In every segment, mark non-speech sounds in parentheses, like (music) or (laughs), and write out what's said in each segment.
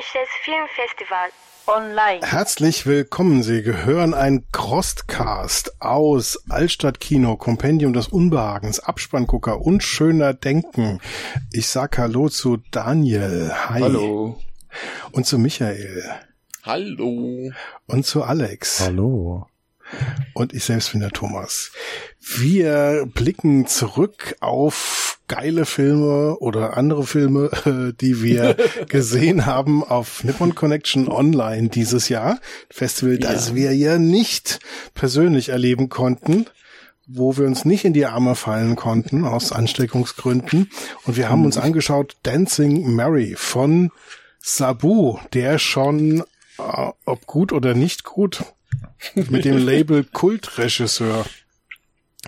Japanisches Filmfestival. Online. Herzlich willkommen. Sie gehören ein Crostcast aus Altstadtkino, Kompendium des Unbehagens, Abspanngucker und schöner Denken. Ich sag Hallo zu Daniel. Hi. Hallo. Und zu Michael. Hallo. Und zu Alex. Hallo. Und ich selbst bin der Thomas. Wir blicken zurück auf geile Filme oder andere Filme, (laughs) die wir (laughs) gesehen haben auf Nippon Connection Online dieses Jahr. Festival, ja. das wir ja nicht persönlich erleben konnten wo wir uns nicht in die Arme fallen konnten aus Ansteckungsgründen. Und wir haben uns mhm. angeschaut Dancing Mary von Sabu, der schon, äh, ob gut oder nicht gut, mit dem (laughs) Label Kultregisseur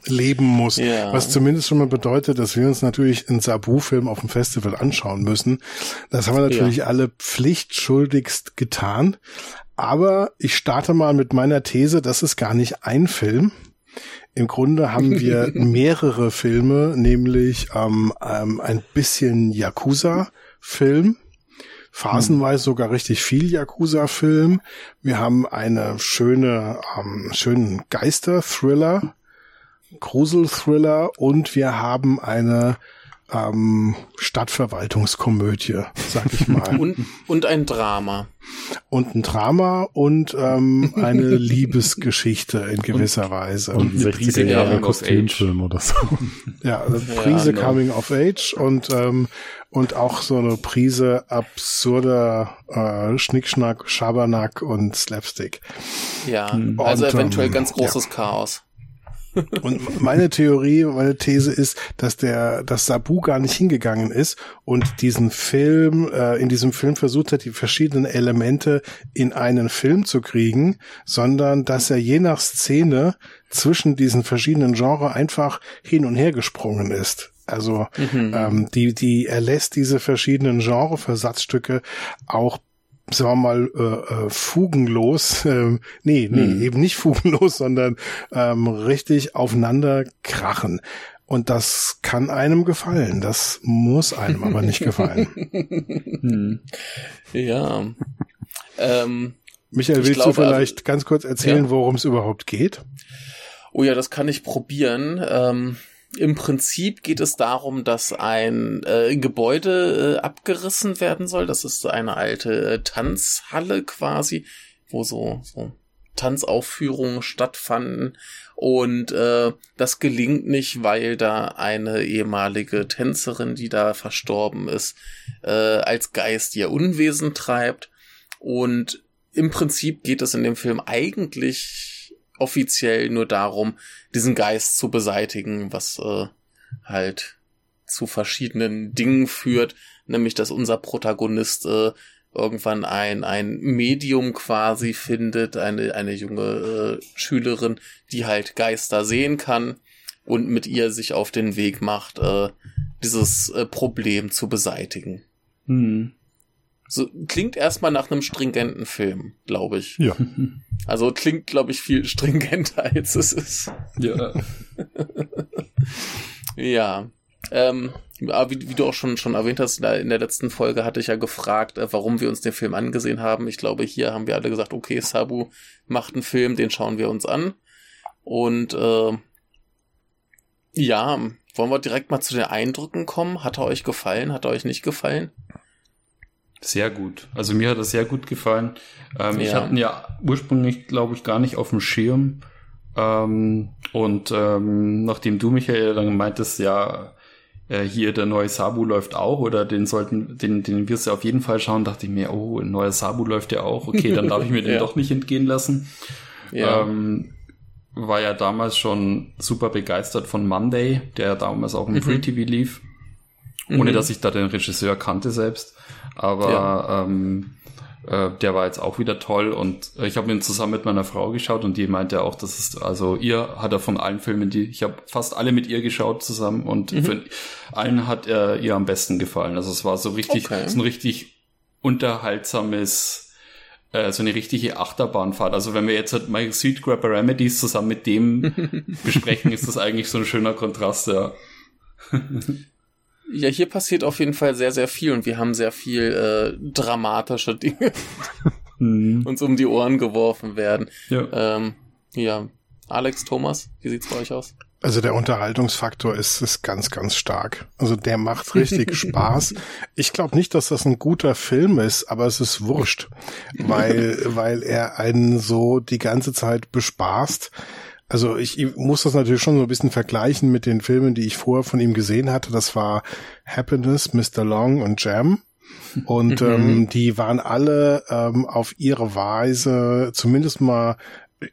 leben muss. Ja. Was zumindest schon mal bedeutet, dass wir uns natürlich einen Sabu-Film auf dem Festival anschauen müssen. Das haben wir natürlich ja. alle pflichtschuldigst getan. Aber ich starte mal mit meiner These, das ist gar nicht ein Film. Im Grunde haben wir (laughs) mehrere Filme, nämlich ähm, ähm, ein bisschen Yakuza-Film, phasenweise sogar richtig viel Yakuza-Film. Wir haben eine schöne, ähm, schönen Geister-Thriller, Grusel-Thriller und wir haben eine ähm, Stadtverwaltungskomödie, sag ich mal. (laughs) und, und ein Drama. Und ein Drama und ähm, eine (laughs) Liebesgeschichte in gewisser und, Weise. Und eine Prise Jahre Kostümfilm oder so. Ja, (laughs) eine Prise ja, no. Coming of Age und ähm, und auch so eine Prise absurder äh, Schnickschnack, Schabernack und Slapstick. Ja, und, also eventuell ähm, ganz großes ja. Chaos. Und meine Theorie, meine These ist, dass der, dass Sabu gar nicht hingegangen ist und diesen Film, äh, in diesem Film versucht hat, die verschiedenen Elemente in einen Film zu kriegen, sondern dass er je nach Szene zwischen diesen verschiedenen Genres einfach hin und her gesprungen ist. Also mhm. ähm, die, die, er lässt diese verschiedenen Genre-Versatzstücke auch sagen wir mal, äh, äh, fugenlos, äh, nee, nee, hm. eben nicht fugenlos, sondern ähm, richtig aufeinander krachen. Und das kann einem gefallen. Das muss einem aber nicht gefallen. (laughs) Hm. Ja. Ähm, Michael, willst glaub, du vielleicht also, ganz kurz erzählen, ja. worum es überhaupt geht? Oh ja, das kann ich probieren. Ähm, im Prinzip geht es darum, dass ein äh, Gebäude äh, abgerissen werden soll. Das ist eine alte äh, Tanzhalle quasi, wo so, so Tanzaufführungen stattfanden. Und äh, das gelingt nicht, weil da eine ehemalige Tänzerin, die da verstorben ist, äh, als Geist ihr Unwesen treibt. Und im Prinzip geht es in dem Film eigentlich offiziell nur darum, diesen Geist zu beseitigen, was äh, halt zu verschiedenen Dingen führt, nämlich dass unser Protagonist äh, irgendwann ein, ein Medium quasi findet, eine, eine junge äh, Schülerin, die halt Geister sehen kann und mit ihr sich auf den Weg macht, äh, dieses äh, Problem zu beseitigen. Hm. So, klingt erstmal nach einem stringenten Film, glaube ich. Ja. (laughs) Also klingt, glaube ich, viel stringenter, als es ist. Ja. (laughs) ja. Ähm, wie, wie, du auch schon, schon erwähnt hast, in der letzten Folge hatte ich ja gefragt, äh, warum wir uns den Film angesehen haben. Ich glaube, hier haben wir alle gesagt, okay, Sabu macht einen Film, den schauen wir uns an. Und äh, ja, wollen wir direkt mal zu den Eindrücken kommen? Hat er euch gefallen? Hat er euch nicht gefallen? Sehr gut. Also mir hat er sehr gut gefallen. Ähm, ja. Ich hatte ihn ja ursprünglich, glaube ich, gar nicht auf dem Schirm. Ähm, und ähm, nachdem du, Michael, dann meintest, ja, äh, hier der neue Sabu läuft auch oder den sollten, den, den wirst du auf jeden Fall schauen, dachte ich mir, oh, ein neuer Sabu läuft ja auch. Okay, dann darf ich mir (laughs) den ja. doch nicht entgehen lassen. Ja. Ähm, war ja damals schon super begeistert von Monday, der ja damals auch im mhm. Free TV lief. Ohne mhm. dass ich da den Regisseur kannte selbst. Aber ja. ähm, äh, der war jetzt auch wieder toll und ich habe ihn zusammen mit meiner Frau geschaut und die meinte auch, dass es, also ihr hat er von allen Filmen, die ich habe fast alle mit ihr geschaut zusammen und mhm. für allen hat er ihr am besten gefallen. Also es war so richtig, okay. so ein richtig unterhaltsames äh, so eine richtige Achterbahnfahrt. Also wenn wir jetzt halt My Sweet Grabber Remedies zusammen mit dem (laughs) besprechen, ist das eigentlich so ein schöner Kontrast, ja. (laughs) Ja, hier passiert auf jeden Fall sehr, sehr viel und wir haben sehr viel äh, dramatische (laughs) Dinge mhm. uns um die Ohren geworfen werden. Ja. Ähm, ja. Alex, Thomas, wie sieht's bei euch aus? Also der Unterhaltungsfaktor ist, ist ganz, ganz stark. Also der macht richtig (laughs) Spaß. Ich glaube nicht, dass das ein guter Film ist, aber es ist wurscht, weil, (laughs) weil er einen so die ganze Zeit bespaßt. Also ich, muss das natürlich schon so ein bisschen vergleichen mit den Filmen, die ich vorher von ihm gesehen hatte. Das war Happiness, Mr. Long und Jam. Und (laughs) mhm. ähm, die waren alle ähm, auf ihre Weise zumindest mal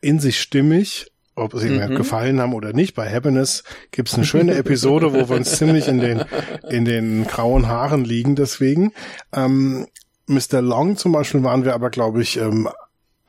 in sich stimmig ob sie mir mhm. gefallen haben oder nicht. Bei Happiness gibt's eine schöne Episode, wo wir uns ziemlich in den, in den grauen Haaren liegen deswegen. Ähm, Mr. Long zum Beispiel waren wir aber, glaube ich, ähm,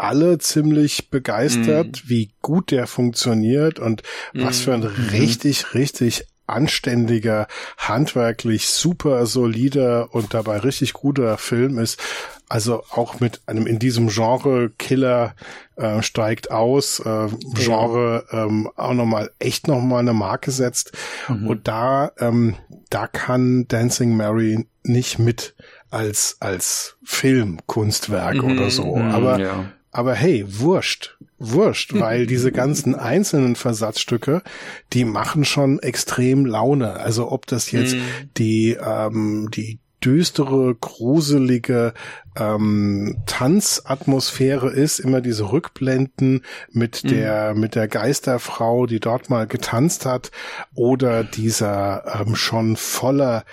alle ziemlich begeistert, mhm. wie gut der funktioniert und mhm. was für ein mhm. richtig, richtig anständiger, handwerklich super solider und dabei richtig guter Film ist. Also auch mit einem in diesem Genre Killer äh, steigt aus, äh, Genre ähm, auch nochmal echt nochmal eine Marke setzt. Mhm. Und da, ähm, da kann Dancing Mary nicht mit als, als Filmkunstwerk mhm. oder so. Mhm, aber, ja. Aber hey, wurscht wurscht, (laughs) weil diese ganzen einzelnen Versatzstücke, die machen schon extrem Laune. Also ob das jetzt mm. die ähm, die düstere, gruselige ähm, Tanzatmosphäre ist, immer diese Rückblenden mit mhm. der mit der Geisterfrau, die dort mal getanzt hat, oder dieser ähm, schon voller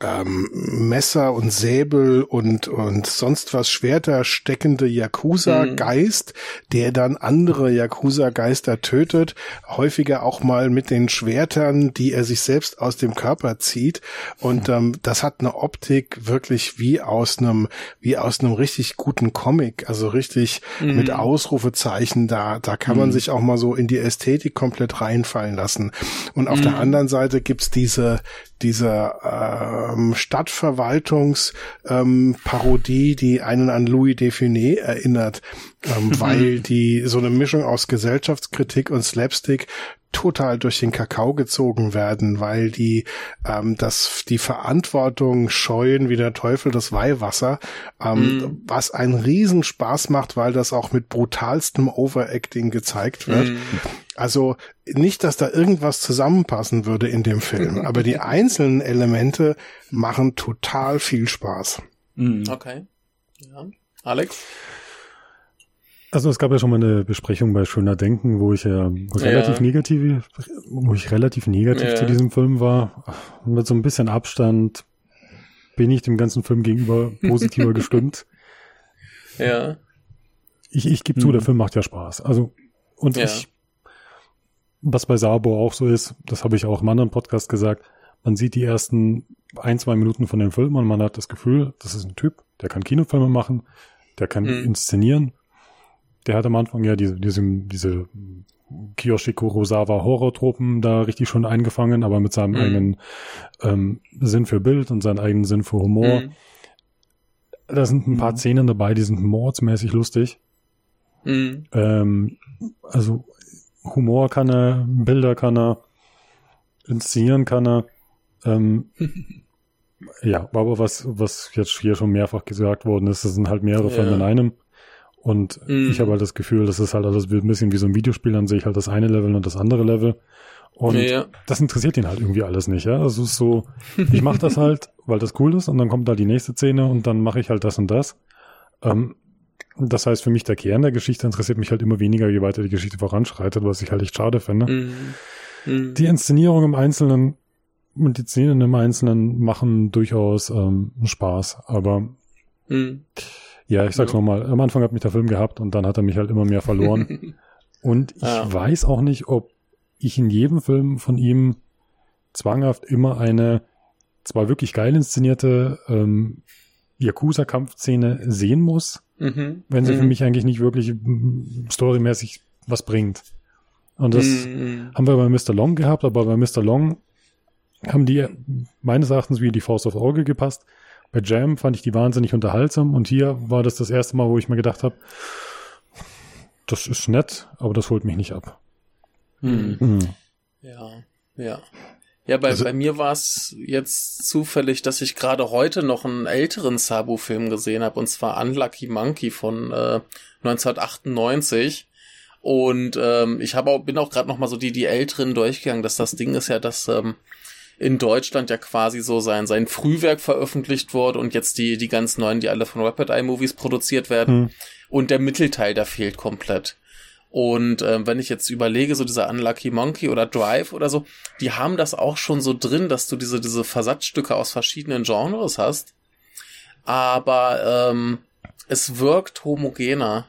ähm, Messer und Säbel und, und sonst was Schwerter steckende Yakuza-Geist, mhm. der dann andere Yakuza-Geister tötet, häufiger auch mal mit den Schwertern, die er sich selbst aus dem Körper zieht. Und ähm, das hat eine Optik wirklich wie aus einem, wie aus einem richtig guten Comic, also richtig mhm. mit Ausrufezeichen da, da kann man mhm. sich auch mal so in die Ästhetik komplett reinfallen lassen. Und auf der mhm. anderen Seite gibt's diese, dieser ähm, Stadtverwaltungsparodie, ähm, die einen an Louis Define erinnert, ähm, weil die so eine Mischung aus Gesellschaftskritik und Slapstick total durch den Kakao gezogen werden, weil die ähm, das die Verantwortung scheuen wie der Teufel das Weihwasser, ähm, mm. was einen Riesenspaß macht, weil das auch mit brutalstem Overacting gezeigt wird. Mm. Also nicht, dass da irgendwas zusammenpassen würde in dem Film, (laughs) aber die einzelnen Elemente machen total viel Spaß. Mm. Okay. Ja. Alex? Also es gab ja schon mal eine Besprechung bei Schöner Denken, wo ich ja relativ ja. negativ, wo ich relativ negativ ja. zu diesem Film war. Mit so ein bisschen Abstand bin ich dem ganzen Film gegenüber positiver (laughs) gestimmt. Ja. Ich, ich gebe zu, der mhm. Film macht ja Spaß. Also, und ja. ich, was bei Sabo auch so ist, das habe ich auch im anderen Podcast gesagt, man sieht die ersten ein, zwei Minuten von dem Film und man hat das Gefühl, das ist ein Typ, der kann Kinofilme machen, der kann mhm. inszenieren der hat am Anfang ja diese, diese, diese Kiyoshi Kurosawa Horror-Tropen da richtig schon eingefangen, aber mit seinem mhm. eigenen ähm, Sinn für Bild und seinem eigenen Sinn für Humor. Mhm. Da sind ein paar mhm. Szenen dabei, die sind mordsmäßig lustig. Mhm. Ähm, also Humor kann er, Bilder kann er, inszenieren kann er. Ähm, (laughs) ja, aber was, was jetzt hier schon mehrfach gesagt worden ist, das sind halt mehrere ja. Filme in einem. Und mhm. ich habe halt das Gefühl, das ist halt alles ein bisschen wie so ein Videospiel, dann sehe ich halt das eine Level und das andere Level. Und ja. das interessiert ihn halt irgendwie alles nicht, ja. Also es ist so, ich mache das halt, (laughs) weil das cool ist, und dann kommt da die nächste Szene und dann mache ich halt das und das. Ähm, das heißt, für mich der Kern der Geschichte interessiert mich halt immer weniger, je weiter die Geschichte voranschreitet, was ich halt echt schade finde. Mhm. Mhm. Die Inszenierung im Einzelnen und die Szenen im Einzelnen machen durchaus ähm, Spaß, aber mhm. Ja, ich sag's ja. nochmal. Am Anfang hat mich der Film gehabt und dann hat er mich halt immer mehr verloren. (laughs) und ich ja. weiß auch nicht, ob ich in jedem Film von ihm zwanghaft immer eine zwar wirklich geil inszenierte ähm, Yakuza-Kampfszene sehen muss, mhm. wenn sie mhm. für mich eigentlich nicht wirklich storymäßig was bringt. Und das mhm. haben wir bei Mr. Long gehabt, aber bei Mr. Long haben die meines Erachtens wie die Faust aufs Auge gepasst. Bei Jam fand ich die wahnsinnig unterhaltsam und hier war das das erste Mal, wo ich mir gedacht habe, das ist nett, aber das holt mich nicht ab. Hm. Hm. Ja, ja. Ja, bei, also, bei mir war es jetzt zufällig, dass ich gerade heute noch einen älteren Sabu-Film gesehen habe, und zwar Unlucky Monkey von äh, 1998. Und ähm, ich habe auch, bin auch gerade noch mal so die, die Älteren durchgegangen, dass das Ding ist ja, dass ähm, in Deutschland ja quasi so sein, sein Frühwerk veröffentlicht wurde und jetzt die, die ganz neuen, die alle von Rapid Eye Movies produziert werden. Hm. Und der Mittelteil, der fehlt komplett. Und äh, wenn ich jetzt überlege, so dieser Unlucky Monkey oder Drive oder so, die haben das auch schon so drin, dass du diese, diese Versatzstücke aus verschiedenen Genres hast. Aber ähm, es wirkt homogener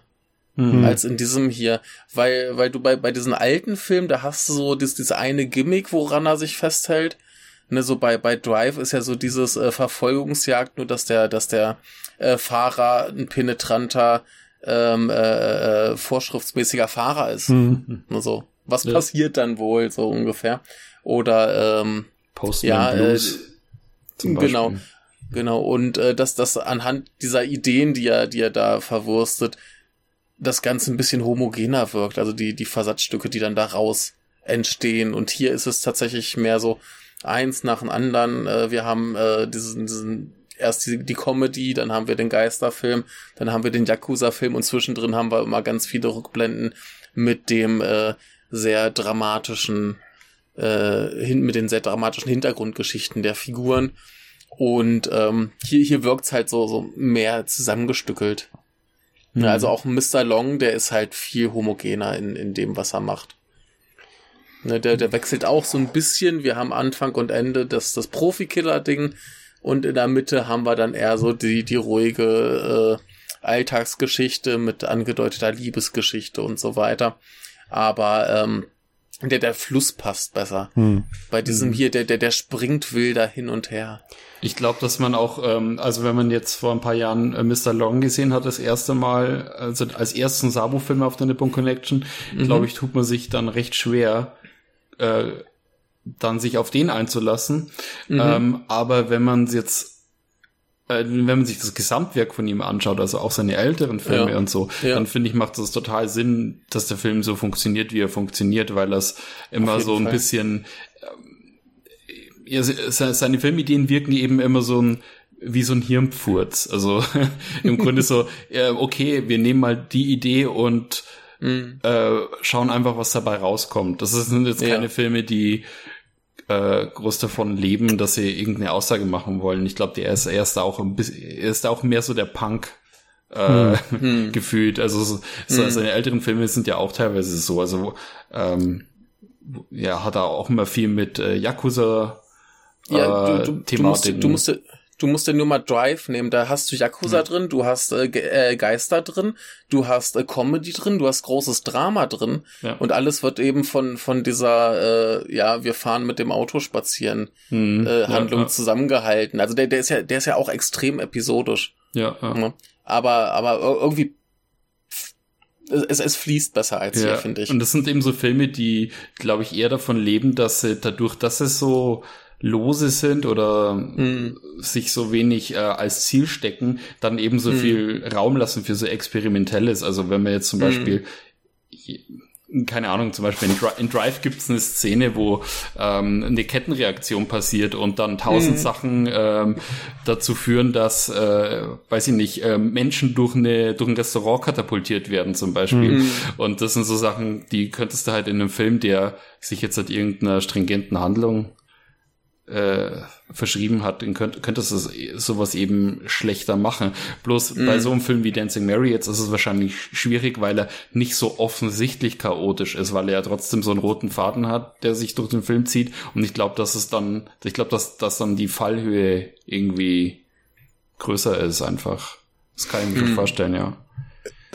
mhm. als in diesem hier. Weil, weil du bei, bei diesen alten Filmen, da hast du so dieses, dieses eine Gimmick, woran er sich festhält. Ne, so bei, bei Drive ist ja so dieses äh, Verfolgungsjagd, nur dass der, dass der äh, Fahrer ein penetranter ähm, äh, äh, vorschriftsmäßiger Fahrer ist. Mhm. So. Was ja. passiert dann wohl, so ungefähr? Oder ähm, Postman ja, Blues, äh, zum genau, genau. Und äh, dass das anhand dieser Ideen, die er, die er da verwurstet, das Ganze ein bisschen homogener wirkt. Also die, die Versatzstücke, die dann daraus entstehen. Und hier ist es tatsächlich mehr so eins nach dem anderen. Äh, wir haben äh, diesen, diesen erst die, die Comedy, dann haben wir den Geisterfilm, dann haben wir den Yakuza-Film und zwischendrin haben wir immer ganz viele Rückblenden mit dem äh, sehr dramatischen, äh, hin, mit den sehr dramatischen Hintergrundgeschichten der Figuren. Und ähm, hier, hier wirkt's halt so, so mehr zusammengestückelt. Mhm. Also auch Mr. Long, der ist halt viel homogener in, in dem, was er macht. Ne, der, der wechselt auch so ein bisschen. Wir haben Anfang und Ende das, das Profi-Killer-Ding und in der Mitte haben wir dann eher so die, die ruhige äh, Alltagsgeschichte mit angedeuteter Liebesgeschichte und so weiter. Aber ähm, der, der Fluss passt besser. Hm. Bei diesem hm. hier, der, der, der springt wilder hin und her. Ich glaube, dass man auch, ähm, also wenn man jetzt vor ein paar Jahren äh, Mr. Long gesehen hat, das erste Mal, also als ersten Sabu-Film auf der Nippon Connection, mhm. glaube ich, tut man sich dann recht schwer, äh, dann sich auf den einzulassen. Mhm. Ähm, aber wenn man jetzt, äh, wenn man sich das Gesamtwerk von ihm anschaut, also auch seine älteren Filme ja. und so, ja. dann finde ich, macht es total Sinn, dass der Film so funktioniert, wie er funktioniert, weil das immer so ein Fall. bisschen, äh, ja, seine Filmideen wirken eben immer so ein, wie so ein Hirnpfurz. Also (laughs) im Grunde so, äh, okay, wir nehmen mal die Idee und mhm. äh, schauen einfach, was dabei rauskommt. Das sind jetzt keine ja. Filme, die äh, groß davon leben, dass sie irgendeine Aussage machen wollen. Ich glaube, der ist erst auch ein bisschen, er ist auch mehr so der Punk äh, hm. (laughs) gefühlt. Also so, hm. seine älteren Filme sind ja auch teilweise so. Also ähm, ja, hat er auch immer viel mit äh, Yakuza ja, du, du, du, musst, du musst Du musst ja nur mal Drive nehmen. Da hast du Yakuza ja. drin, du hast äh, äh, Geister drin, du hast äh, Comedy drin, du hast großes Drama drin ja. und alles wird eben von von dieser äh, ja wir fahren mit dem Auto spazieren mhm. äh, Handlung ja, zusammengehalten. Also der der ist ja der ist ja auch extrem episodisch. Ja. ja. Aber aber irgendwie es, es fließt besser als ja. hier, finde ich. Und das sind eben so Filme, die, glaube ich, eher davon leben, dass sie dadurch, dass es so lose sind oder mhm. sich so wenig äh, als Ziel stecken, dann eben so mhm. viel Raum lassen für so Experimentelles. Also wenn man jetzt zum mhm. Beispiel keine Ahnung, zum Beispiel in, Dri in Drive gibt es eine Szene, wo ähm, eine Kettenreaktion passiert und dann tausend mhm. Sachen ähm, dazu führen, dass, äh, weiß ich nicht, äh, Menschen durch, eine, durch ein Restaurant katapultiert werden zum Beispiel. Mhm. Und das sind so Sachen, die könntest du halt in einem Film, der sich jetzt seit irgendeiner stringenten Handlung äh, verschrieben hat, dann könnt, könntest du sowas eben schlechter machen. Bloß mm. bei so einem Film wie Dancing Mary jetzt ist es wahrscheinlich schwierig, weil er nicht so offensichtlich chaotisch ist, weil er ja trotzdem so einen roten Faden hat, der sich durch den Film zieht. Und ich glaube, dass es dann, ich glaube, dass, dass dann die Fallhöhe irgendwie größer ist einfach. Das kann ich mir mm. vorstellen, ja.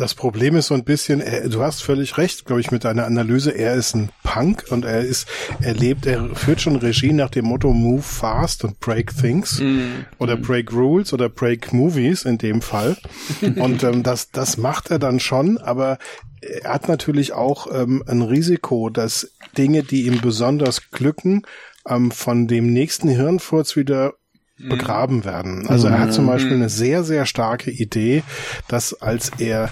Das Problem ist so ein bisschen, er, du hast völlig recht, glaube ich, mit deiner Analyse. Er ist ein Punk und er ist, er lebt, er führt schon Regie nach dem Motto Move fast und break things mm. oder mm. break rules oder break movies in dem Fall. (laughs) und ähm, das, das macht er dann schon, aber er hat natürlich auch ähm, ein Risiko, dass Dinge, die ihm besonders glücken, ähm, von dem nächsten Hirnfurz wieder. Begraben werden. Also er hat zum Beispiel eine sehr, sehr starke Idee, dass als er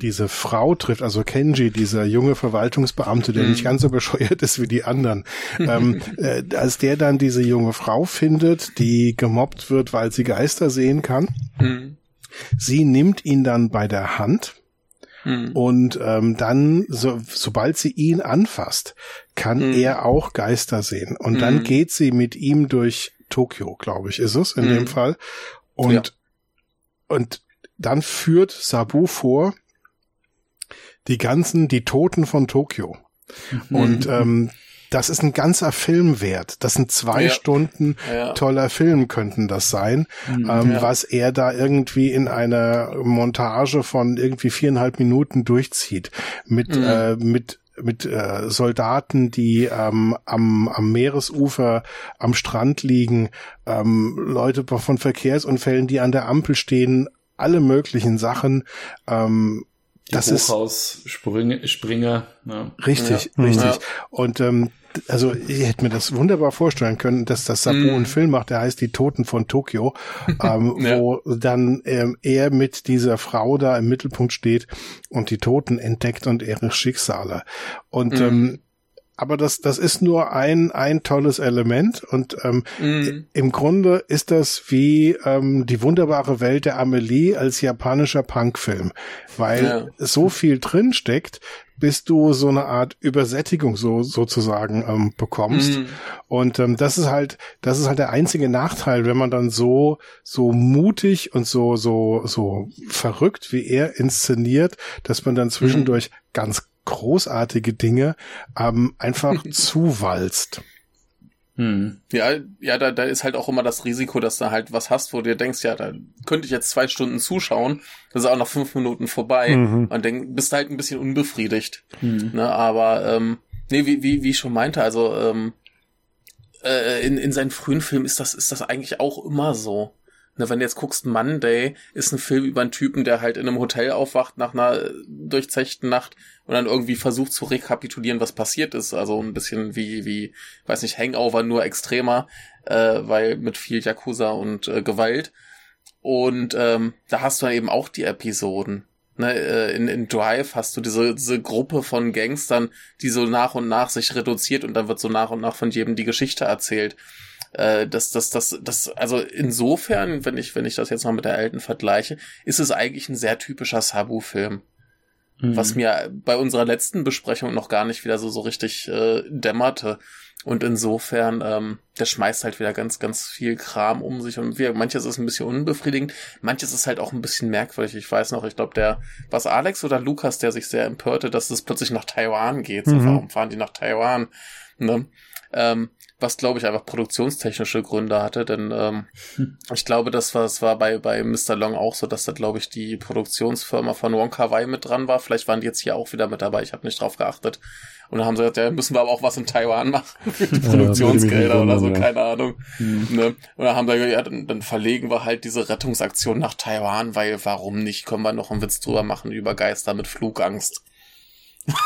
diese Frau trifft, also Kenji, dieser junge Verwaltungsbeamte, der nicht ganz so bescheuert ist wie die anderen, (laughs) ähm, äh, als der dann diese junge Frau findet, die gemobbt wird, weil sie Geister sehen kann, sie nimmt ihn dann bei der Hand. Und ähm, dann, so, sobald sie ihn anfasst, kann hm. er auch Geister sehen. Und hm. dann geht sie mit ihm durch Tokio, glaube ich, ist es in dem hm. Fall. Und, ja. und dann führt Sabu vor die ganzen, die Toten von Tokio. Mhm. Und ähm, das ist ein ganzer Film wert. Das sind zwei ja. Stunden ja. toller Film könnten das sein, mhm, ähm, ja. was er da irgendwie in einer Montage von irgendwie viereinhalb Minuten durchzieht mit mhm. äh, mit mit äh, Soldaten, die ähm, am, am Meeresufer am Strand liegen, ähm, Leute von Verkehrsunfällen, die an der Ampel stehen, alle möglichen Sachen. Ähm, das Hochhaus-Springer. Springer, ja. Richtig, ja. richtig. Ja. Und ähm, also ich hätte mir das wunderbar vorstellen können, dass das Sabu mm. einen Film macht, der heißt Die Toten von Tokio, (laughs) ähm, ja. wo dann ähm, er mit dieser Frau da im Mittelpunkt steht und die Toten entdeckt und ihre Schicksale. Und mm. ähm, aber das, das ist nur ein, ein tolles Element und ähm, mm. im Grunde ist das wie ähm, die wunderbare Welt der Amelie als japanischer Punkfilm, weil ja. so viel drin steckt, bis du so eine Art Übersättigung so sozusagen ähm, bekommst. Mm. Und ähm, das ist halt, das ist halt der einzige Nachteil, wenn man dann so so mutig und so so so verrückt wie er inszeniert, dass man dann zwischendurch mm. ganz großartige Dinge ähm, einfach (laughs) zuwalzt. Hm. Ja, ja, da, da ist halt auch immer das Risiko, dass du halt was hast, wo du dir denkst, ja, da könnte ich jetzt zwei Stunden zuschauen, das ist auch nach fünf Minuten vorbei mhm. und dann bist du halt ein bisschen unbefriedigt. Mhm. Ne, aber ähm, nee, wie, wie, wie ich schon meinte, also ähm, äh, in, in seinen frühen Filmen ist das, ist das eigentlich auch immer so. Ne, wenn du jetzt guckst, Monday ist ein Film über einen Typen, der halt in einem Hotel aufwacht nach einer durchzechten Nacht und dann irgendwie versucht zu rekapitulieren, was passiert ist. Also ein bisschen wie, wie, weiß nicht, Hangover, nur extremer, äh, weil mit viel Yakuza und äh, Gewalt. Und ähm, da hast du dann eben auch die Episoden. Ne, äh, in, in Drive hast du diese, diese Gruppe von Gangstern, die so nach und nach sich reduziert und dann wird so nach und nach von jedem die Geschichte erzählt äh, das, das, das, das, also insofern, wenn ich, wenn ich das jetzt mal mit der alten vergleiche, ist es eigentlich ein sehr typischer Sabu-Film. Mhm. Was mir bei unserer letzten Besprechung noch gar nicht wieder so, so richtig äh, dämmerte. Und insofern, ähm, der schmeißt halt wieder ganz, ganz viel Kram um sich und wir, manches ist ein bisschen unbefriedigend, manches ist halt auch ein bisschen merkwürdig. Ich weiß noch, ich glaube, der, was Alex oder Lukas, der sich sehr empörte, dass es plötzlich nach Taiwan geht. So, mhm. warum fahren die nach Taiwan? Ne? Ähm, was glaube ich einfach produktionstechnische Gründe hatte, denn ähm, hm. (laughs) ich glaube, das war, das war bei, bei Mr. Long auch so, dass da glaube ich die Produktionsfirma von Wonka Wai mit dran war. Vielleicht waren die jetzt hier auch wieder mit dabei, ich habe nicht drauf geachtet. Und dann haben sie gesagt, ja, müssen wir aber auch was in Taiwan machen (laughs) für die Produktionsgelder ja, oder so, ja. keine Ahnung. Mhm. Ne? Und dann haben wir gesagt, ja, dann, dann verlegen wir halt diese Rettungsaktion nach Taiwan, weil warum nicht, können wir noch einen Witz drüber machen über Geister mit Flugangst.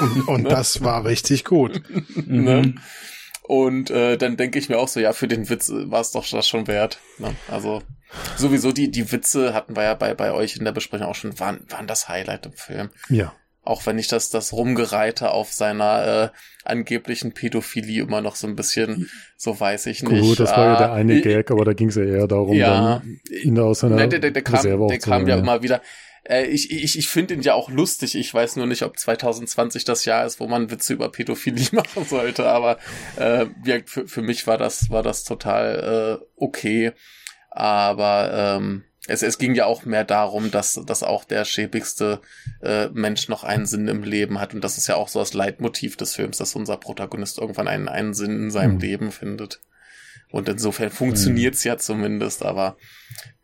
Und, und (laughs) ne? das war richtig gut. ne? Und äh, dann denke ich mir auch so, ja, für den Witz war es doch das schon wert. Ne? Also sowieso die, die Witze hatten wir ja bei, bei euch in der Besprechung auch schon, waren, waren das Highlight im Film. Ja. Auch wenn ich das, das Rumgereite auf seiner äh, angeblichen Pädophilie immer noch so ein bisschen, so weiß ich nicht. Gut, das war ja der eine äh, Gag, aber da ging es ja eher darum, ja, dann ihn aus seiner ne, der, der, der kam, der kam ja immer wieder. Äh, ich ich, ich finde ihn ja auch lustig. Ich weiß nur nicht, ob 2020 das Jahr ist, wo man Witze über Pädophilie (laughs) machen sollte. Aber äh, für, für mich war das, war das total äh, okay. Aber ähm, es, es ging ja auch mehr darum, dass, dass auch der schäbigste äh, Mensch noch einen Sinn im Leben hat. Und das ist ja auch so das Leitmotiv des Films, dass unser Protagonist irgendwann einen, einen Sinn in seinem mhm. Leben findet. Und insofern funktioniert's mhm. ja zumindest, aber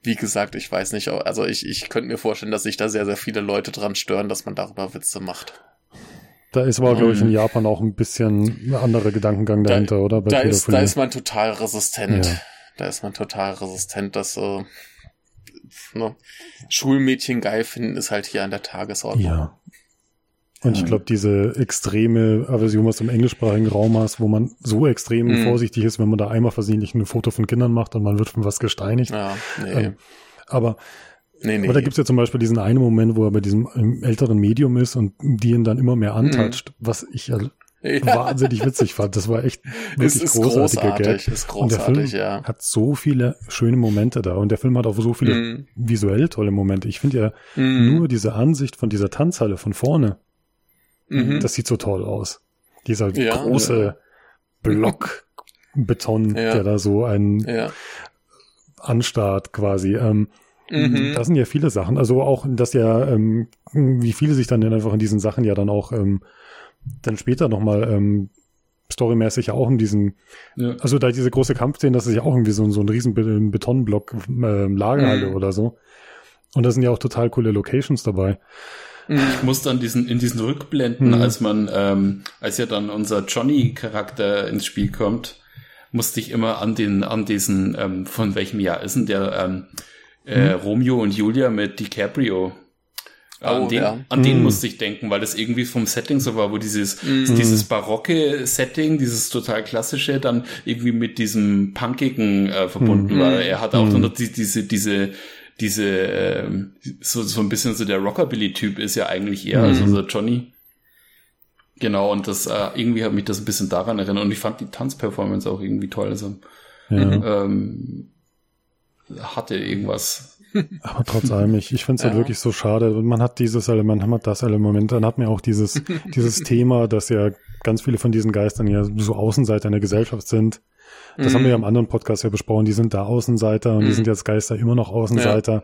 wie gesagt, ich weiß nicht, also ich, ich könnte mir vorstellen, dass sich da sehr, sehr viele Leute dran stören, dass man darüber Witze macht. Da ist aber, glaube ich, in ähm. Japan auch ein bisschen ein anderer Gedankengang dahinter, da, oder? da, ist, da ist man total resistent. Ja. Da ist man total resistent, dass äh, ne, Schulmädchen geil finden, ist halt hier an der Tagesordnung. Ja. Und ich glaube, diese extreme Aversion, was du im englischsprachigen Raum hast, wo man so extrem mhm. vorsichtig ist, wenn man da einmal versehentlich ein Foto von Kindern macht und man wird von was gesteinigt. Ja, nee. Ähm, aber Nee, nee. Aber da gibt's ja zum Beispiel diesen einen Moment, wo er bei diesem älteren Medium ist und die ihn dann immer mehr antatscht, mhm. was ich ja, ja, wahnsinnig witzig fand. Das war echt (laughs) wirklich ist großartiger großartig, Gag. Ist großartig, und der Film ja. hat so viele schöne Momente da und der Film hat auch so viele mhm. visuell tolle Momente. Ich finde ja mhm. nur diese Ansicht von dieser Tanzhalle von vorne, mhm. das sieht so toll aus. Dieser ja, große Block Beton, (laughs) der da so ein anstarrt quasi. Ähm, Mhm. Da sind ja viele Sachen. Also auch, dass ja, ähm, wie viele sich dann einfach in diesen Sachen ja dann auch ähm, dann später nochmal ähm, storymäßig ja auch in diesen, ja. also da diese große Kampfszene, das ist ja auch irgendwie so, so ein riesen Betonblock, äh, Lagerhalle mhm. oder so. Und da sind ja auch total coole Locations dabei. Mhm. Ich muss dann diesen, in diesen Rückblenden, mhm. als man, ähm, als ja dann unser Johnny-Charakter ins Spiel kommt, musste ich immer an den, an diesen, ähm, von welchem Jahr ist denn der, ähm, äh, hm? Romeo und Julia mit DiCaprio. Oh, an den, ja. an den hm. musste ich denken, weil das irgendwie vom Setting so war, wo dieses, mm. dieses barocke Setting, dieses total klassische, dann irgendwie mit diesem punkigen äh, verbunden mm. war. Er hat auch mm. dann die, diese, diese, diese, äh, so, so ein bisschen so der Rockabilly-Typ ist ja eigentlich eher, also so Johnny. Genau, und das, äh, irgendwie hat mich das ein bisschen daran erinnert und ich fand die Tanzperformance auch irgendwie toll. Also, ja. ähm, hatte irgendwas. (laughs) Aber trotz allem, ich, ich finde es halt ja. halt wirklich so schade. Man hat dieses Element, man hat das Element, dann hat man auch dieses, (laughs) dieses Thema, dass ja ganz viele von diesen Geistern ja so Außenseiter in der Gesellschaft sind. Das mm. haben wir ja im anderen Podcast ja besprochen. Die sind da Außenseiter und mm. die sind jetzt Geister immer noch Außenseiter. Ja.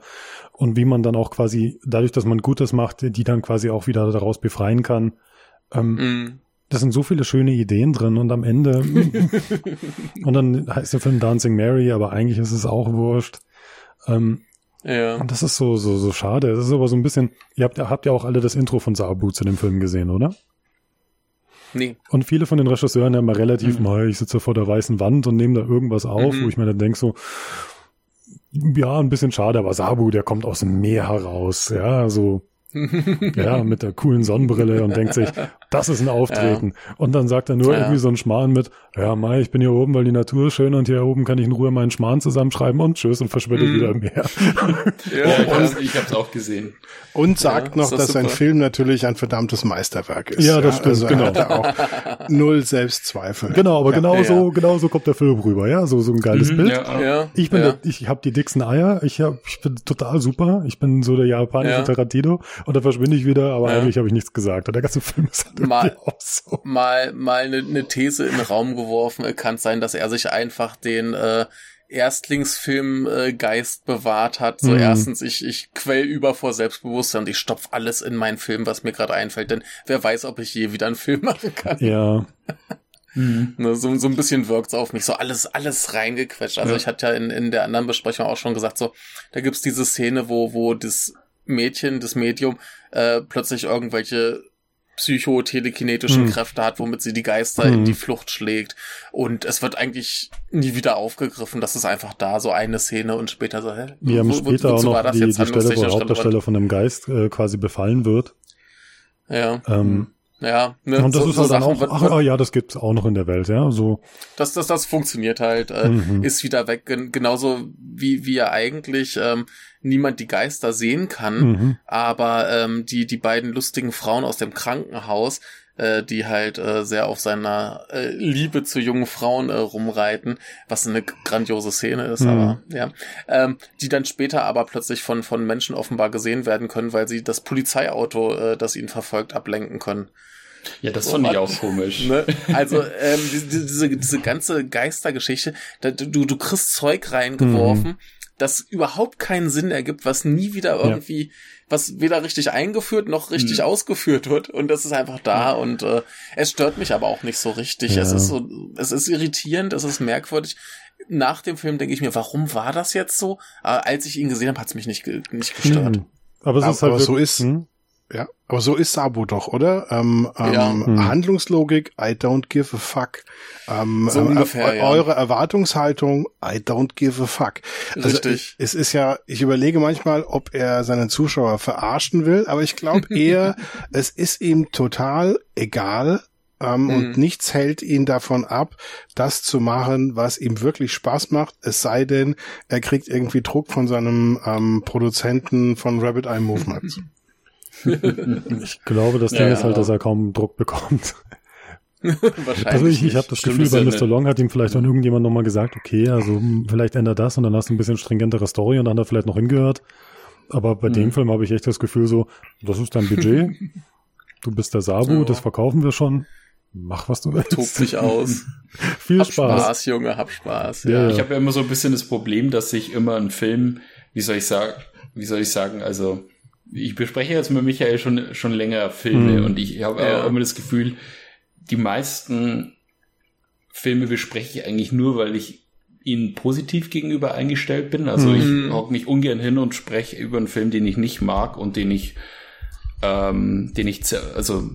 Und wie man dann auch quasi, dadurch, dass man Gutes macht, die dann quasi auch wieder daraus befreien kann. Ähm, mm. Das sind so viele schöne Ideen drin und am Ende (laughs) und dann heißt der Film Dancing Mary, aber eigentlich ist es auch wurscht. Ähm, ja. Und das ist so so so schade. Das ist aber so ein bisschen. Ihr habt habt ja auch alle das Intro von Sabu zu dem Film gesehen, oder? Nee. Und viele von den Regisseuren haben ja relativ mhm. mal, ich sitze vor der weißen Wand und nehme da irgendwas auf, mhm. wo ich mir dann denke so, ja, ein bisschen schade, aber Sabu, der kommt aus dem Meer heraus, ja, so (laughs) ja, mit der coolen Sonnenbrille und denkt sich, das ist ein Auftreten. Ja. Und dann sagt er nur ja. irgendwie so ein Schmarrn mit, ja, Mai, ich bin hier oben, weil die Natur ist schön und hier oben kann ich in Ruhe meinen Schmarrn zusammenschreiben und tschüss und verschwindet mm. wieder im Meer. (laughs) Ja, und, ich hab's auch gesehen. Und sagt noch, das dass sein Film natürlich ein verdammtes Meisterwerk ist. Ja, das stimmt, also genau. Hat auch (laughs) null Selbstzweifel. Genau, aber genau so, genau so kommt der Film rüber, ja, so, so ein geiles mhm, Bild. Ja, Ich bin, der, ich habe die dicksten Eier, ich hab, ich bin total super, ich bin so der japanische Tarantino und dann verschwinde ich wieder, aber eigentlich habe ich nichts gesagt und der ganze Film ist halt mal, auch so. Mal, mal eine, eine These in den Raum geworfen, kann es sein, dass er sich einfach den, äh, Erstlingsfilmgeist äh, bewahrt hat. So mhm. erstens, ich, ich quell über vor Selbstbewusstsein und ich stopf alles in meinen Film, was mir gerade einfällt, denn wer weiß, ob ich je wieder einen Film (laughs) machen kann. Ja. Mhm. (laughs) Ne, so, so ein bisschen wirkt's auf mich, so alles, alles reingequetscht. Also ja. ich hatte ja in, in der anderen Besprechung auch schon gesagt, so, da gibt's diese Szene, wo, wo das Mädchen, das Medium, äh, plötzlich irgendwelche psychotelekinetischen hm. Kräfte hat, womit sie die Geister hm. in die Flucht schlägt. Und es wird eigentlich nie wieder aufgegriffen. Das ist einfach da, so eine Szene und später so, hä? Wir haben später auch noch die, die Stelle, wo der Hauptdarsteller von einem Geist äh, quasi befallen wird. Ja. Ähm, ja, ne, und das so, ist halt so dann auch, ach, ach, ja, das gibt's auch noch in der Welt, ja, so. Das, das, das funktioniert halt, äh, mhm. ist wieder weg, genauso wie, wie ja eigentlich, ähm, niemand die Geister sehen kann, mhm. aber ähm, die, die beiden lustigen Frauen aus dem Krankenhaus, äh, die halt äh, sehr auf seiner äh, Liebe zu jungen Frauen äh, rumreiten, was eine grandiose Szene ist, mhm. aber ja, ähm, die dann später aber plötzlich von, von Menschen offenbar gesehen werden können, weil sie das Polizeiauto, äh, das ihn verfolgt, ablenken können. Ja, das fand ich auch komisch. Ne? Also ähm, diese, diese ganze Geistergeschichte, da, du, du kriegst Zeug reingeworfen, mhm das überhaupt keinen Sinn ergibt, was nie wieder irgendwie, ja. Was weder richtig eingeführt noch richtig mhm. ausgeführt wird. Und das ist einfach da und äh, es stört mich aber auch nicht so richtig. Ja. Es ist so, es ist irritierend, es ist merkwürdig. Nach dem Film denke ich mir, warum war das jetzt so? Aber als ich ihn gesehen habe, hat es mich nicht, nicht gestört. Mhm. Aber es ist halt aber so ist. Hm? Ja, aber so ist Sabo doch, oder? Ähm, ähm, ja. Hm. Handlungslogik, I don't give a fuck. Ähm, so ähm, ungefähr, äh, ja. Eure Erwartungshaltung, I don't give a fuck. Also Richtig. es ist ja, ich überlege manchmal, ob er seine Zuschauer verarschen will, aber ich glaube (laughs) eher, es ist ihm total egal, ähm, mhm. und nichts hält ihn davon ab, das zu machen, was ihm wirklich Spaß macht, es sei denn, er kriegt irgendwie Druck von seinem ähm, Produzenten von Rabbit Eye Movements. (laughs) (laughs) ich glaube, das Ding ja, ist halt, dass er kaum Druck bekommt. (laughs) Wahrscheinlich. Also ich, ich habe das Gefühl, bei Mr. Long hat ihm vielleicht auch irgendjemand nochmal gesagt, okay, also hm, vielleicht ändert das und dann hast du ein bisschen stringentere Story und dann hat er vielleicht noch hingehört. Aber bei mhm. dem Film habe ich echt das Gefühl so, das ist dein Budget, (laughs) du bist der Sabu, ja. das verkaufen wir schon. Mach, was du willst. Tob dich aus. Viel hab Spaß. Spaß, Junge, hab Spaß. Ja. ja. Ich habe ja immer so ein bisschen das Problem, dass ich immer einen Film, wie soll ich sagen, wie soll ich sagen, also ich bespreche jetzt mit Michael schon, schon länger Filme mhm. und ich habe ja. immer das Gefühl, die meisten Filme bespreche ich eigentlich nur, weil ich ihnen positiv gegenüber eingestellt bin. Also mhm. ich hocke mich ungern hin und spreche über einen Film, den ich nicht mag und den ich, ähm, den ich, also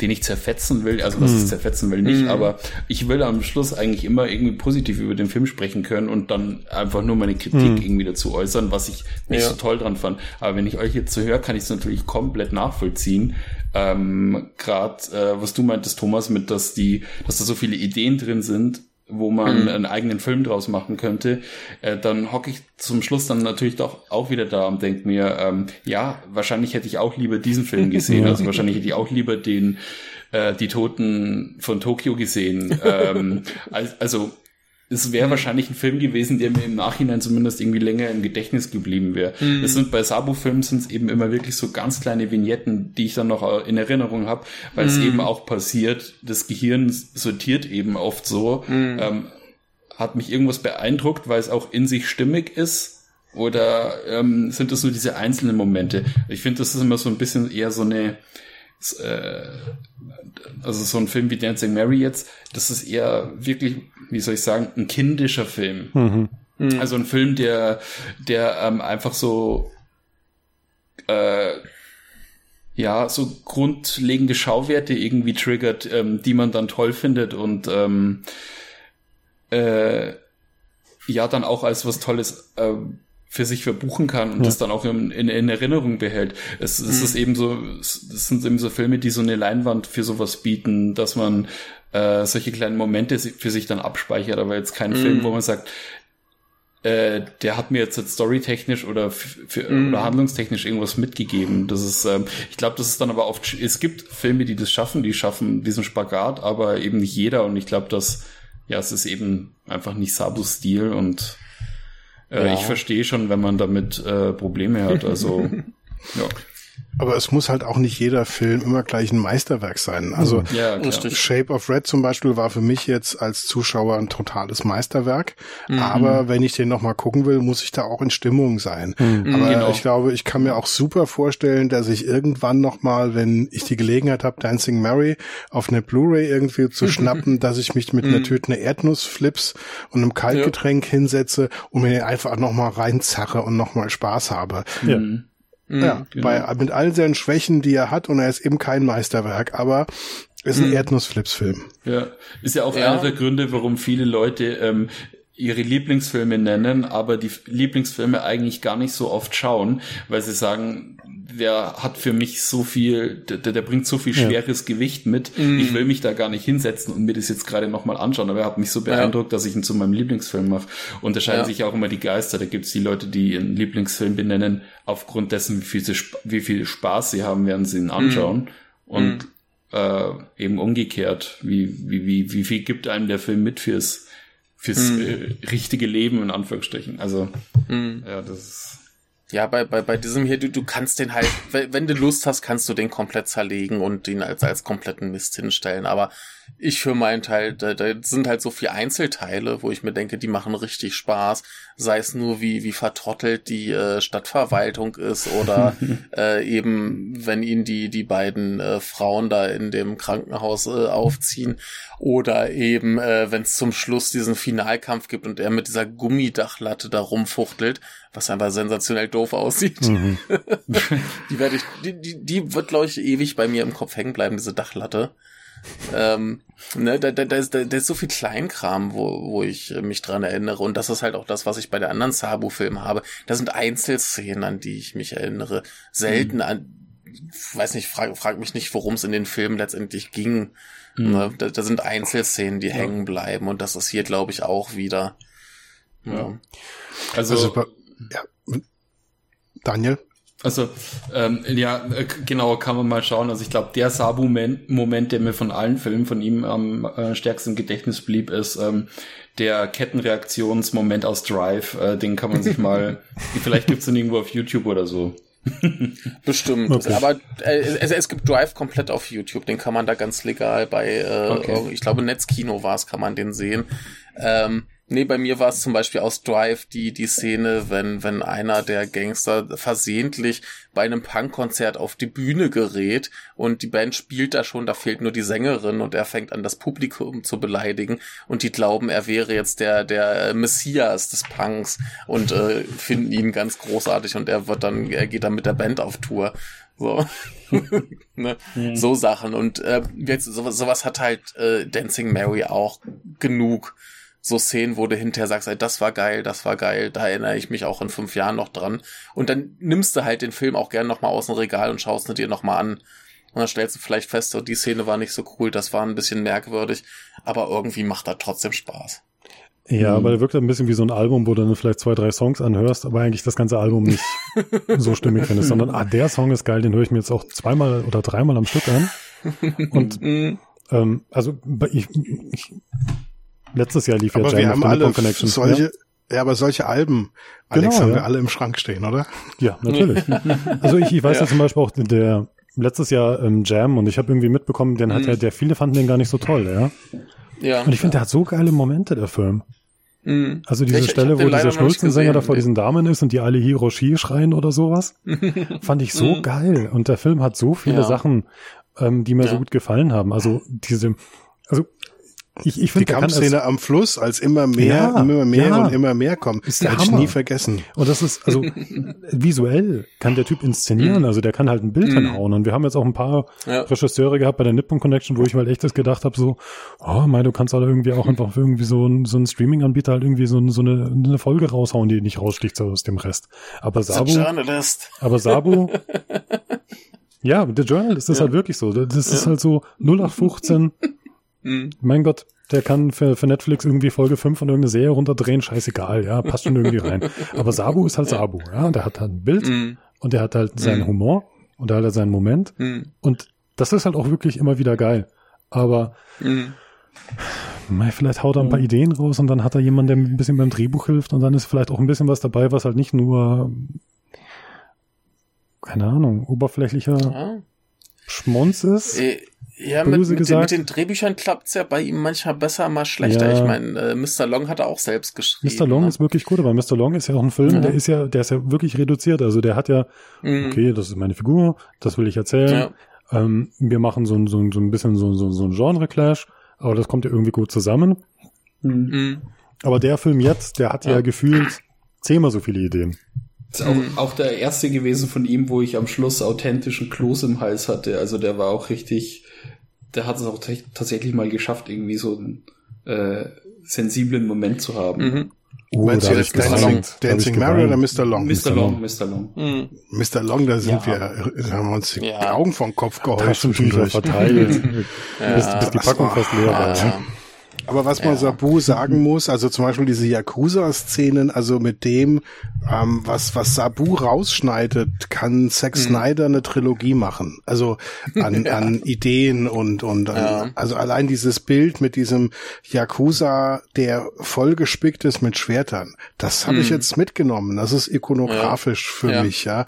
den ich zerfetzen will, also was ich hm. zerfetzen will nicht, mm. aber ich will am Schluss eigentlich immer irgendwie positiv über den Film sprechen können und dann einfach nur meine Kritik mm. irgendwie dazu äußern, was ich nicht ja. so toll dran fand. Aber wenn ich euch jetzt so höre, kann ich es natürlich komplett nachvollziehen. Ähm, Gerade äh, was du meintest, Thomas, mit dass die, dass da so viele Ideen drin sind, wo man mhm. einen eigenen Film draus machen könnte, äh, dann hocke ich zum Schluss dann natürlich doch auch wieder da und denke mir, ähm, ja, wahrscheinlich hätte ich auch lieber diesen Film (laughs) gesehen. Also wahrscheinlich hätte ich auch lieber den äh, die Toten von Tokio gesehen. ähm, also es wäre mhm. wahrscheinlich ein Film gewesen, der mir im Nachhinein zumindest irgendwie länger im Gedächtnis geblieben wäre. Mhm. Es sind bei Sabu-Filmen sind es eben immer wirklich so ganz kleine Vignetten, die ich dann noch in Erinnerung habe, weil mhm. es eben auch passiert. Das Gehirn sortiert eben oft so. Mhm. Ähm, hat mich irgendwas beeindruckt, weil es auch in sich stimmig ist. Oder ähm, sind es nur diese einzelnen Momente? Ich finde, das ist immer so ein bisschen eher so eine äh, also so ein Film wie Dancing Mary jetzt, das ist eher wirklich, wie soll ich sagen, ein kindischer Film. Mhm. mhm. Also ein Film, der, der ähm, einfach so äh, ja, so grundlegende Schauwerte irgendwie triggert, ähm, die man dann toll findet und ähm, äh, ja, dann auch als was Tolles äh, für sich verbuchen kann und ja. das dann auch in, in, in Erinnerung behält. Es, es mhm. ist eben so, es sind eben so Filme, die so eine Leinwand für sowas bieten, dass man äh, solche kleinen Momente für sich dann abspeichert, aber jetzt kein mhm. Film, wo man sagt, äh, der hat mir jetzt, jetzt storytechnisch oder für, mm. oder handlungstechnisch irgendwas mitgegeben. Das ist, ähm, ich glaube, das ist dann aber oft, es gibt Filme, die das schaffen, die schaffen diesen Spagat, aber eben nicht jeder und ich glaube, dass, ja, es ist eben einfach nicht Sabus Stil und äh, ja. Ich verstehe schon, wenn man damit äh, Probleme hat. Also (laughs) ja. Aber es muss halt auch nicht jeder Film immer gleich ein Meisterwerk sein. Also ja, Shape of Red zum Beispiel war für mich jetzt als Zuschauer ein totales Meisterwerk. Mhm. Aber wenn ich den nochmal gucken will, muss ich da auch in Stimmung sein. Mhm, Aber genau. ich glaube, ich kann mir auch super vorstellen, dass ich irgendwann nochmal, wenn ich die Gelegenheit habe, Dancing Mary auf eine Blu-ray irgendwie zu schnappen, dass ich mich mit einer mhm. Tüte Erdnussflips und einem Kaltgetränk ja. hinsetze und mir den einfach nochmal reinzerre und nochmal Spaß habe. Ja. Mhm. Ja, genau. bei, mit all seinen Schwächen, die er hat, und er ist eben kein Meisterwerk, aber ist ein mhm. Erdnussflips-Film. Ja, ist ja auch ja. einer der Gründe, warum viele Leute ähm, ihre Lieblingsfilme nennen, aber die Lieblingsfilme eigentlich gar nicht so oft schauen, weil sie sagen, der hat für mich so viel, der, der bringt so viel schweres ja. Gewicht mit. Mm. Ich will mich da gar nicht hinsetzen und mir das jetzt gerade nochmal anschauen, aber er hat mich so beeindruckt, ja. dass ich ihn zu meinem Lieblingsfilm mache. Und da scheinen ja. sich auch immer die Geister. Da gibt's die Leute, die ihren Lieblingsfilm benennen, aufgrund dessen, wie viel, sie, wie viel Spaß sie haben, während sie ihn anschauen. Mm. Und mm. Äh, eben umgekehrt, wie, wie, wie, wie viel gibt einem der Film mit fürs, fürs mm. äh, richtige Leben, in Anführungsstrichen. Also, mm. ja, das ist ja, bei, bei, bei diesem hier, du, du kannst den halt, wenn du Lust hast, kannst du den komplett zerlegen und ihn als, als kompletten Mist hinstellen. Aber ich für meinen Teil, da, da sind halt so viele Einzelteile, wo ich mir denke, die machen richtig Spaß. Sei es nur, wie, wie vertrottelt die äh, Stadtverwaltung ist oder (laughs) äh, eben, wenn ihn die, die beiden äh, Frauen da in dem Krankenhaus äh, aufziehen oder eben, äh, wenn es zum Schluss diesen Finalkampf gibt und er mit dieser Gummidachlatte da rumfuchtelt was einfach sensationell doof aussieht. Mhm. (laughs) die werde ich, die, die, die wird, glaube ich, ewig bei mir im Kopf hängen bleiben, diese Dachlatte. Ähm, ne, da, da, da, ist, da, da ist so viel Kleinkram, wo, wo ich mich dran erinnere. Und das ist halt auch das, was ich bei der anderen Sabu-Filmen habe. Da sind Einzelszenen, an die ich mich erinnere. Selten mhm. an, weiß nicht, frag, frag mich nicht, worum es in den Filmen letztendlich ging. Mhm. Ne, da, da sind Einzelszenen, die ja. hängen bleiben. Und das ist hier, glaube ich, auch wieder. Ja. ja. Also, also ja. Daniel? Also, ähm, ja, genau, kann man mal schauen. Also ich glaube, der Sabu-Moment, der mir von allen Filmen von ihm am äh, stärksten Gedächtnis blieb, ist ähm, der Kettenreaktionsmoment aus Drive. Äh, den kann man sich (laughs) mal, vielleicht gibt's den irgendwo auf YouTube oder so. (laughs) Bestimmt. Okay. Aber äh, es, es, gibt Drive komplett auf YouTube. Den kann man da ganz legal bei, äh, okay. ich glaube, Netzkino war es, kann man den sehen. Ähm, Nee, bei mir war es zum Beispiel aus Drive die, die Szene, wenn, wenn einer der Gangster versehentlich bei einem Punkkonzert auf die Bühne gerät und die Band spielt da schon, da fehlt nur die Sängerin und er fängt an, das Publikum zu beleidigen und die glauben, er wäre jetzt der, der Messias des Punks und äh, finden ihn ganz großartig und er wird dann, er geht dann mit der Band auf Tour. So, (laughs) ne? Mhm. so Sachen. Und äh, jetzt, sowas, sowas hat halt äh, Dancing Mary auch genug so Szenen, wo du hinterher sagst, ey, das war geil, das war geil, da erinnere ich mich auch in fünf Jahren noch dran. Und dann nimmst du halt den Film auch gern nochmal aus dem Regal und schaust ihn dir nochmal an. Und dann stellst du vielleicht fest, so, die Szene war nicht so cool, das war ein bisschen merkwürdig, aber irgendwie macht er trotzdem Spaß. Ja, mhm. aber er wirkt ein bisschen wie so ein Album, wo du dann vielleicht zwei, drei Songs anhörst, aber eigentlich das ganze Album nicht (laughs) so stimmig findest, sondern, ah, der Song ist geil, den höre ich mir jetzt auch zweimal oder dreimal am Stück an. (laughs) Und mhm. ähm, also ich, ich Letztes Jahr lief aber ja Jam wir haben alle Connection. Solche, ja? ja? aber solche Alben, Alex, genau, haben ja. wir alle im Schrank stehen, oder? Ja, natürlich. (laughs) also ich, ich weiß ja. ja zum Beispiel auch der letztes Jahr ähm, Jam und ich habe irgendwie mitbekommen, den hat mhm. ja, der viele fanden den gar nicht so toll, ja. Ja. Und ich finde, der hat so geile Momente, der Film. Mhm. Also diese ich, Stelle, ich wo dieser Schnulzensänger da vor diesen Damen ist und die alle Hiroshi schreien oder sowas, (laughs) fand ich so mhm. geil. Und der Film hat so viele Sachen, ähm, die mir so gut gefallen haben. Also diese, also ich, ich finde die Kampfszene am Fluss, als immer mehr, ja, immer mehr ja, und immer mehr kommen, ist der ich nie vergessen. Und das ist, also (laughs) visuell kann der Typ inszenieren, mhm. also der kann halt ein Bild mm. hinhauen. Und wir haben jetzt auch ein paar ja. Regisseure gehabt bei der Nippon Connection, wo ich mal echtes gedacht habe, so, oh mein, du kannst halt irgendwie auch einfach irgendwie so ein, so ein Streaming-Anbieter halt irgendwie so, so eine, eine Folge raushauen, die nicht raussticht so aus dem Rest. Aber Sabu, aber Sabu, (laughs) ja, der Journalist ist ja. halt wirklich so. Das ist halt so 0815 (laughs) Mhm. Mein Gott, der kann für, für Netflix irgendwie Folge 5 von irgendeiner Serie runterdrehen, scheißegal, ja, passt schon irgendwie rein. (laughs) Aber Sabu ist halt Sabu, ja, der hat halt ein Bild mhm. und der hat halt seinen mhm. Humor und der hat halt seinen Moment mhm. und das ist halt auch wirklich immer wieder geil. Aber mhm. vielleicht haut er ein paar mhm. Ideen raus und dann hat er jemanden, der ein bisschen beim Drehbuch hilft und dann ist vielleicht auch ein bisschen was dabei, was halt nicht nur keine Ahnung, oberflächlicher ja. Schmonz ist. Äh, ja, mit, mit, den, mit, den, Drehbüchern klappt's ja bei ihm manchmal besser, mal schlechter. Ja. Ich meine, äh, Mr. Long hat er auch selbst geschrieben. Mr. Long ne? ist wirklich gut, aber Mr. Long ist ja auch ein Film, mhm. der ist ja, der ist ja wirklich reduziert. Also der hat ja, mhm. okay, das ist meine Figur, das will ich erzählen. Ja. Ähm, wir machen so, so, so ein bisschen so, so, so ein Genre-Clash, aber das kommt ja irgendwie gut zusammen. Mhm. mhm. Aber der Film jetzt, der hat ja, ja gefühlt zehnmal so viele Ideen. Das ist auch, mhm. auch der erste gewesen von ihm, wo ich am Schluss authentischen Kloß im Hals hatte. Also der war auch richtig, der hat es auch tatsächlich mal geschafft, irgendwie so einen äh, sensiblen Moment zu haben. Mhm. Uh, Meinst du jetzt Dancing, Dancing Mary oder Mr. Long? Mr. Long, Mr. Long. Mhm. Mr. Long, da sind ja. wir, da haben wir uns die ja. Augen vom Kopf geholfen. Taschentücher verteilt, ja. (laughs) bis, bis die Packung fast leer war. Aber was man ja. Sabu sagen (laughs) muss, also zum Beispiel diese Yakuza-Szenen, also mit dem, ähm, was, was Sabu rausschneidet, kann Zack mhm. Snyder eine Trilogie machen. Also an, (laughs) ja. an Ideen und, und ja. an, also allein dieses Bild mit diesem Yakuza, der vollgespickt ist mit Schwertern, das habe mhm. ich jetzt mitgenommen. Das ist ikonografisch für mich, ja.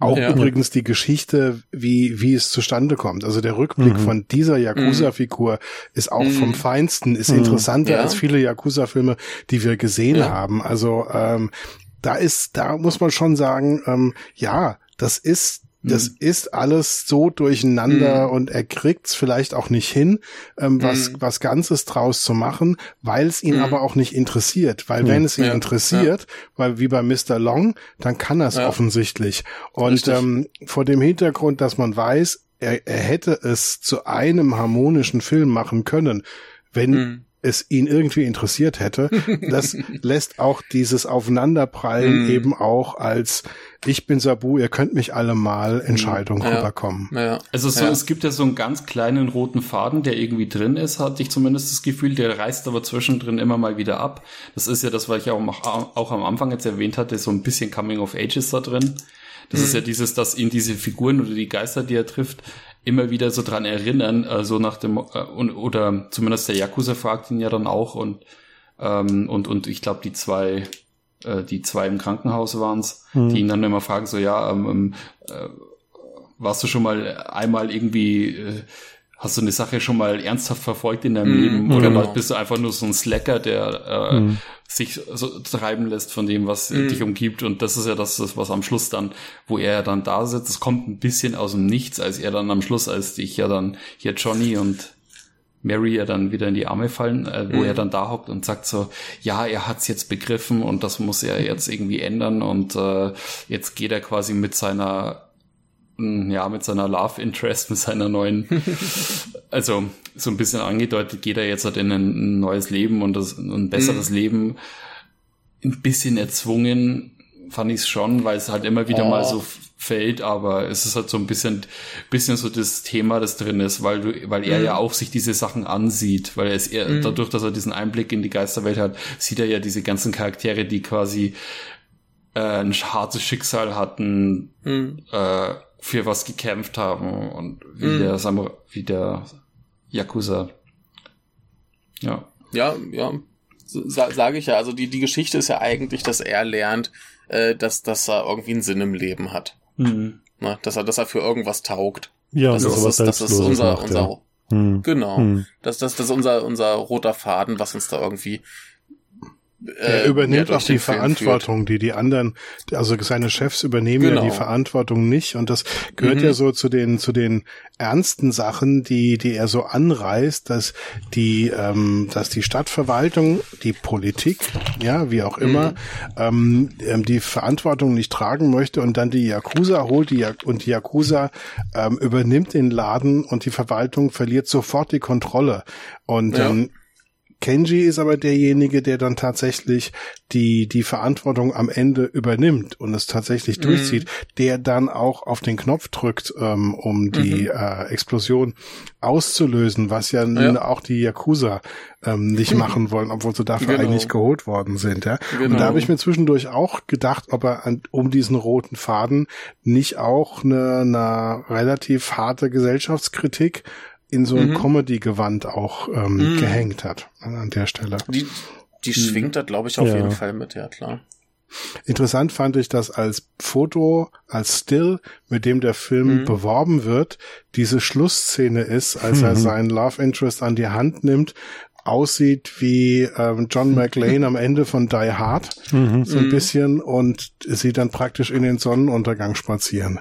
Auch übrigens die Geschichte, wie, wie es zustande kommt. Also der Rückblick mhm. von dieser Yakuza-Figur ist auch vom mhm. Feinsten, ist hm, interessanter ja. als viele Yakuza-Filme, die wir gesehen ja. haben. Also ähm, da ist, da muss man schon sagen, ähm, ja, das ist das mhm. ist alles so durcheinander mhm. und er kriegt's vielleicht auch nicht hin, ähm, was, mhm. was Ganzes draus zu machen, weil es ihn mhm. aber auch nicht interessiert. Weil wenn es ihn ja. interessiert, ja. weil wie bei Mr. Long, dann kann er es ja. offensichtlich. Und ähm, vor dem Hintergrund, dass man weiß, er, er hätte es zu einem harmonischen Film machen können, wenn mhm es ihn irgendwie interessiert hätte. (laughs) Das lässt auch dieses Aufeinanderprallen mm. eben auch als ich bin Sabu, ihr könnt mich alle mal Entscheidung ja. rüberkommen. Ja. Also so, ja. es gibt ja so einen ganz kleinen roten Faden, der irgendwie drin ist, hatte ich zumindest das Gefühl, der reißt aber zwischendrin immer mal wieder ab. Das ist ja das, was ich auch, auch am Anfang jetzt erwähnt hatte, so ein bisschen Coming of Ages da drin. Das mhm. ist ja dieses, dass ihn diese Figuren oder die Geister, die er trifft, immer wieder so dran erinnern, äh, so nach dem, äh, und, oder zumindest der Yakuza fragt ihn ja dann auch und, ähm, und, und ich glaube, die zwei, äh, die zwei im Krankenhaus waren's, mhm. die ihn dann immer fragen, so, ja, ähm, ähm, äh, warst du schon mal einmal irgendwie, äh, hast du eine Sache schon mal ernsthaft verfolgt in deinem mm, Leben oder genau. bist du einfach nur so ein Slacker, der äh, mm. Sich so treiben lässt von dem, was mm. dich umgibt. Und das ist ja das, was am Schluss dann, wo er dann da sitzt, es kommt ein bisschen aus dem Nichts, als er dann am Schluss, als ich ja dann hier Johnny und Mary ja dann wieder in die Arme fallen, äh, wo er dann da hockt und sagt so, ja, er hat's jetzt begriffen und das muss er jetzt irgendwie ändern. Und äh, jetzt geht er quasi mit seiner ja, mit seiner Love Interest, mit seiner neuen, (laughs) also so ein bisschen angedeutet, geht er jetzt halt in ein, neues Leben und das, ein besseres mhm. Leben. Ein bisschen erzwungen fand ich es schon, weil es halt immer wieder oh. mal so fällt, aber es ist halt so ein bisschen, bisschen so das Thema, das drin ist, weil du, weil er mhm. ja auch sich diese Sachen ansieht, weil er ist eher, mhm. dadurch, dass er diesen Einblick in die Geisterwelt hat, sieht er ja diese ganzen Charaktere, die quasi äh, ein hartes Schicksal hatten, mhm. äh, für was gekämpft haben und wie mhm. der Samurai, wie der Yakuza. Ja. Ja, ja. Sa Sage ich ja. Also die, die Geschichte ist ja eigentlich, dass er lernt, äh, dass, dass er irgendwie einen Sinn im Leben hat. Mhm. Na, dass er, dass er für irgendwas taugt. Ja, das, das ist, das ist unser, macht, unser, ja. Hm. genau. Hm. Das, das, das ist unser, unser roter Faden, was uns da irgendwie er äh, übernimmt auch die Verantwortung, die die anderen, also seine Chefs übernehmen genau. ja die genau. Verantwortung nicht und das gehört mhm. ja so zu den zu den ernsten Sachen, die die er so anreißt, dass die ähm, dass die Stadtverwaltung, die Politik, ja wie auch immer, mhm. ähm, ähm die Verantwortung nicht tragen möchte und dann die Yakuza holt die und die Yakuza ähm, übernimmt den Laden und die Verwaltung verliert sofort die Kontrolle und ja. ähm, Kenji ist aber derjenige, der dann tatsächlich die, die Verantwortung am Ende übernimmt und es tatsächlich mhm. durchzieht, der dann auch auf den Knopf drückt, ähm, um die mhm. äh, Explosion auszulösen, was ja, ja. auch die Yakuza ähm, nicht (laughs) machen wollen, obwohl sie dafür genau. eigentlich geholt worden sind. Ja? Genau. Und da habe ich mir zwischendurch auch gedacht, ob er an, um diesen roten Faden nicht auch eine, eine relativ harte Gesellschaftskritik in so ein mhm. Comedy-Gewand auch ähm, mhm. gehängt hat an der Stelle. Die, die mhm. schwingt da, glaube ich, auf ja. jeden Fall mit, ja klar. Interessant fand ich, dass als Foto, als Still, mit dem der Film mhm. beworben wird, diese Schlussszene ist, als er mhm. seinen Love Interest an die Hand nimmt, aussieht wie ähm, John McLean am Ende von Die Hard, mhm. so ein bisschen, und sie dann praktisch in den Sonnenuntergang spazieren.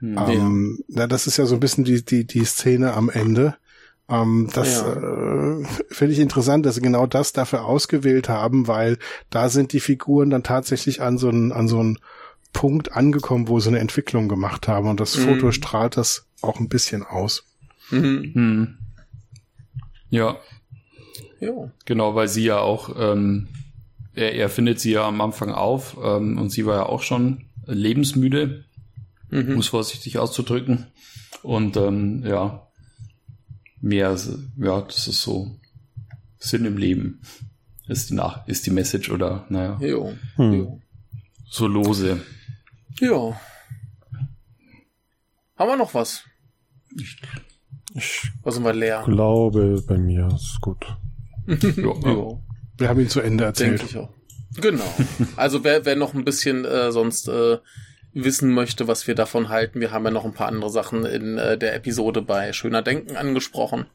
Hm. Ähm, ja. das ist ja so ein bisschen die, die, die Szene am Ende. Ähm, das ja. äh, finde ich interessant, dass sie genau das dafür ausgewählt haben, weil da sind die Figuren dann tatsächlich an so einen, an so einen Punkt angekommen, wo sie eine Entwicklung gemacht haben. Und das mhm. Foto strahlt das auch ein bisschen aus. Mhm. Mhm. Ja. Ja. Genau, weil sie ja auch, ähm, er, er findet sie ja am Anfang auf ähm, und sie war ja auch schon lebensmüde mhm. um es vorsichtig auszudrücken. Und ähm, ja, mehr, ja, das ist so Sinn im Leben. Ist die, Nach ist die Message oder, naja. Jo. Hm. jo. So lose. Ja. Haben wir noch was? Ich, ich was sind wir leer? glaube, bei mir ist gut. (laughs) jo, jo. Wir haben ihn zu Ende erzählt. Denke ich auch. Genau. Also wer, wer noch ein bisschen äh, sonst äh, wissen möchte, was wir davon halten, wir haben ja noch ein paar andere Sachen in äh, der Episode bei Schöner Denken angesprochen.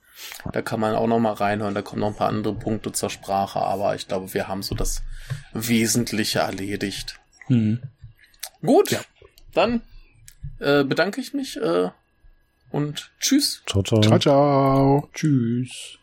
Da kann man auch noch mal reinhören, da kommen noch ein paar andere Punkte zur Sprache, aber ich glaube, wir haben so das Wesentliche erledigt. Mhm. Gut, ja. dann äh, bedanke ich mich äh, und tschüss. Ciao, ciao. Ciao, ciao. Tschüss.